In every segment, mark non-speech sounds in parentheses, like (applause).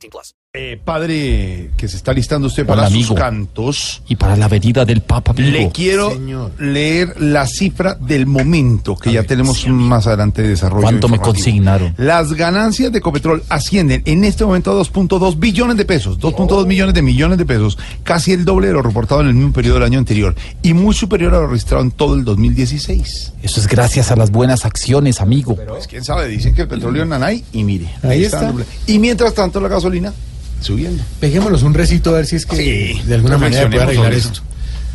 18 plus. Eh, padre, que se está listando usted Hola, para sus amigo. cantos, Y para la venida del Papa, amigo. le quiero leer la cifra del momento que ya tenemos más adelante de desarrollo. ¿Cuánto me consignaron? Las ganancias de Ecopetrol ascienden en este momento a 2.2 billones de pesos, 2.2 millones de millones de pesos, casi el doble de lo reportado en el mismo periodo del año anterior y muy superior a lo registrado en todo el 2016. Eso es gracias a las buenas acciones, amigo. Pues quién sabe, dicen que el petróleo en Nanay y mire, Ahí está. doble. Y mientras tanto la gasolina subiendo. Peguémonos un recito a ver si es que Sí, de alguna manera puede arreglar esto.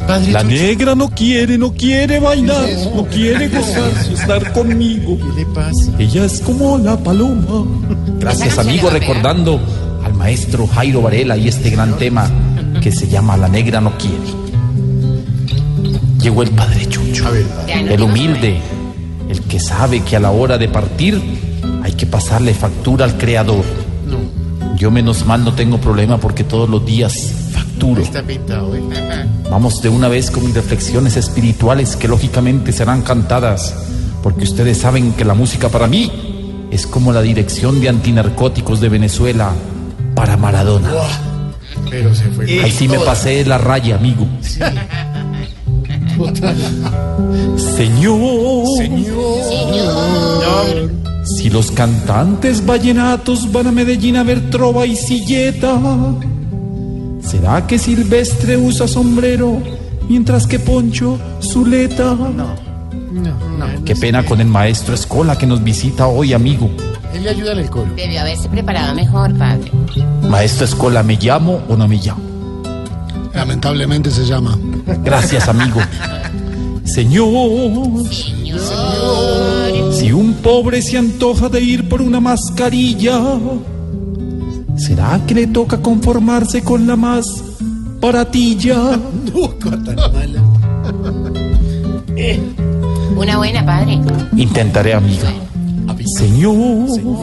Padre La Chucho, negra no quiere, no quiere bailar, no quiere gozar, estar conmigo. ¿qué le pasa? Ella es como la paloma. Gracias, amigo, recordando al maestro Jairo Varela y este gran tema que se llama La negra no quiere. Llegó el padre Chucho, el humilde, el que sabe que a la hora de partir hay que pasarle factura al creador. Yo menos mal no tengo problema porque todos los días facturo. Está pintado, ¿eh? (laughs) Vamos de una vez con mis reflexiones espirituales que lógicamente serán cantadas, porque ustedes saben que la música para mí es como la dirección de antinarcóticos de Venezuela para Maradona. Pero se fue. Ahí sí me pasé la raya, amigo. Señor, si los cantantes vallenatos van a Medellín a ver trova y silleta, ¿será que Silvestre usa sombrero mientras que Poncho suleta? Qué pena con el maestro Escola que nos visita hoy, amigo. Él le ayuda en el coro. Debió haberse preparado mejor, padre. Maestro Escola, ¿me llamo o no me llamo? Lamentablemente se llama. Gracias, amigo. (laughs) Señor, si un pobre se antoja de ir por una mascarilla, ¿será que le toca conformarse con la más baratilla? (laughs) Una buena, padre. Intentaré, amiga. Señor, Señor.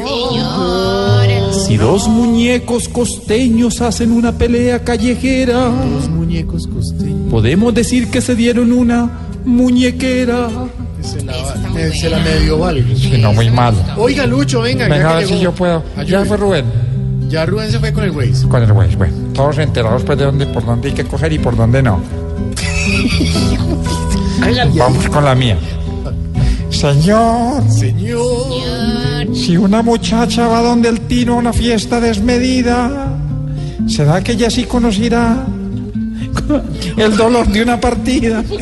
si dos muñecos costeños hacen una pelea callejera, Los muñecos costeños. podemos decir que se dieron una muñequera. Se la, me- se la medio vale. No, muy mal. Oiga, Lucho, venga. Venga, a ver si yo puedo. Ya fue Rubén. Ya Rubén se fue con el Waze. Con el güey, bueno. Todos enterados pues de dónde, por dónde hay que coger y por dónde no. (laughs) Vamos con la mía. Señor, Señor. si una muchacha va donde el tino a una fiesta desmedida, ¿será que ella sí conocerá el dolor de una partida? (laughs)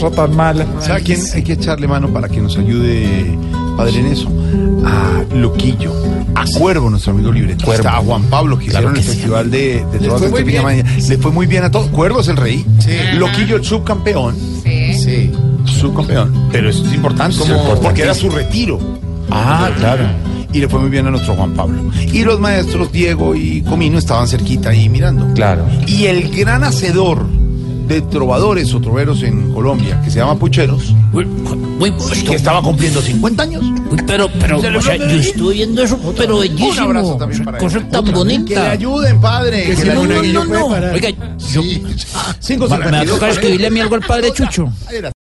Cosa tan mala. ¿Sabe a quién hay que echarle mano para que nos ayude, padre, en eso? A Loquillo, a Cuervo, nuestro amigo libretista, Cuervo. a Juan Pablo, que Claro hicieron que el sí. festival de, de Le Trovas fue de muy Estepina bien. Mañana. Le fue muy bien a todos. Cuervo es el rey. Sí. Loquillo, el subcampeón. Sí. Sí. Subcampeón. Pero eso es importante, Como- porque era su retiro. Ah, claro. Y le fue muy bien a nuestro Juan Pablo. Y los maestros Diego y Comino estaban cerquita ahí mirando. Claro. Y el gran hacedor de trovadores o troveros en Colombia, que se llama Pucheros, Uy, uy, pues, que estaba cumpliendo 50 años. uy, pero, pero, o sea, yo estuve viendo eso, pero Un abrazo bellísimo. también para cosa él. tan Que le bonita. ayuden, padre. Que si le no, ayuden. no, no, no. Oiga, yo, Cinco me va a tocar escribirle a mí algo al padre Chucho.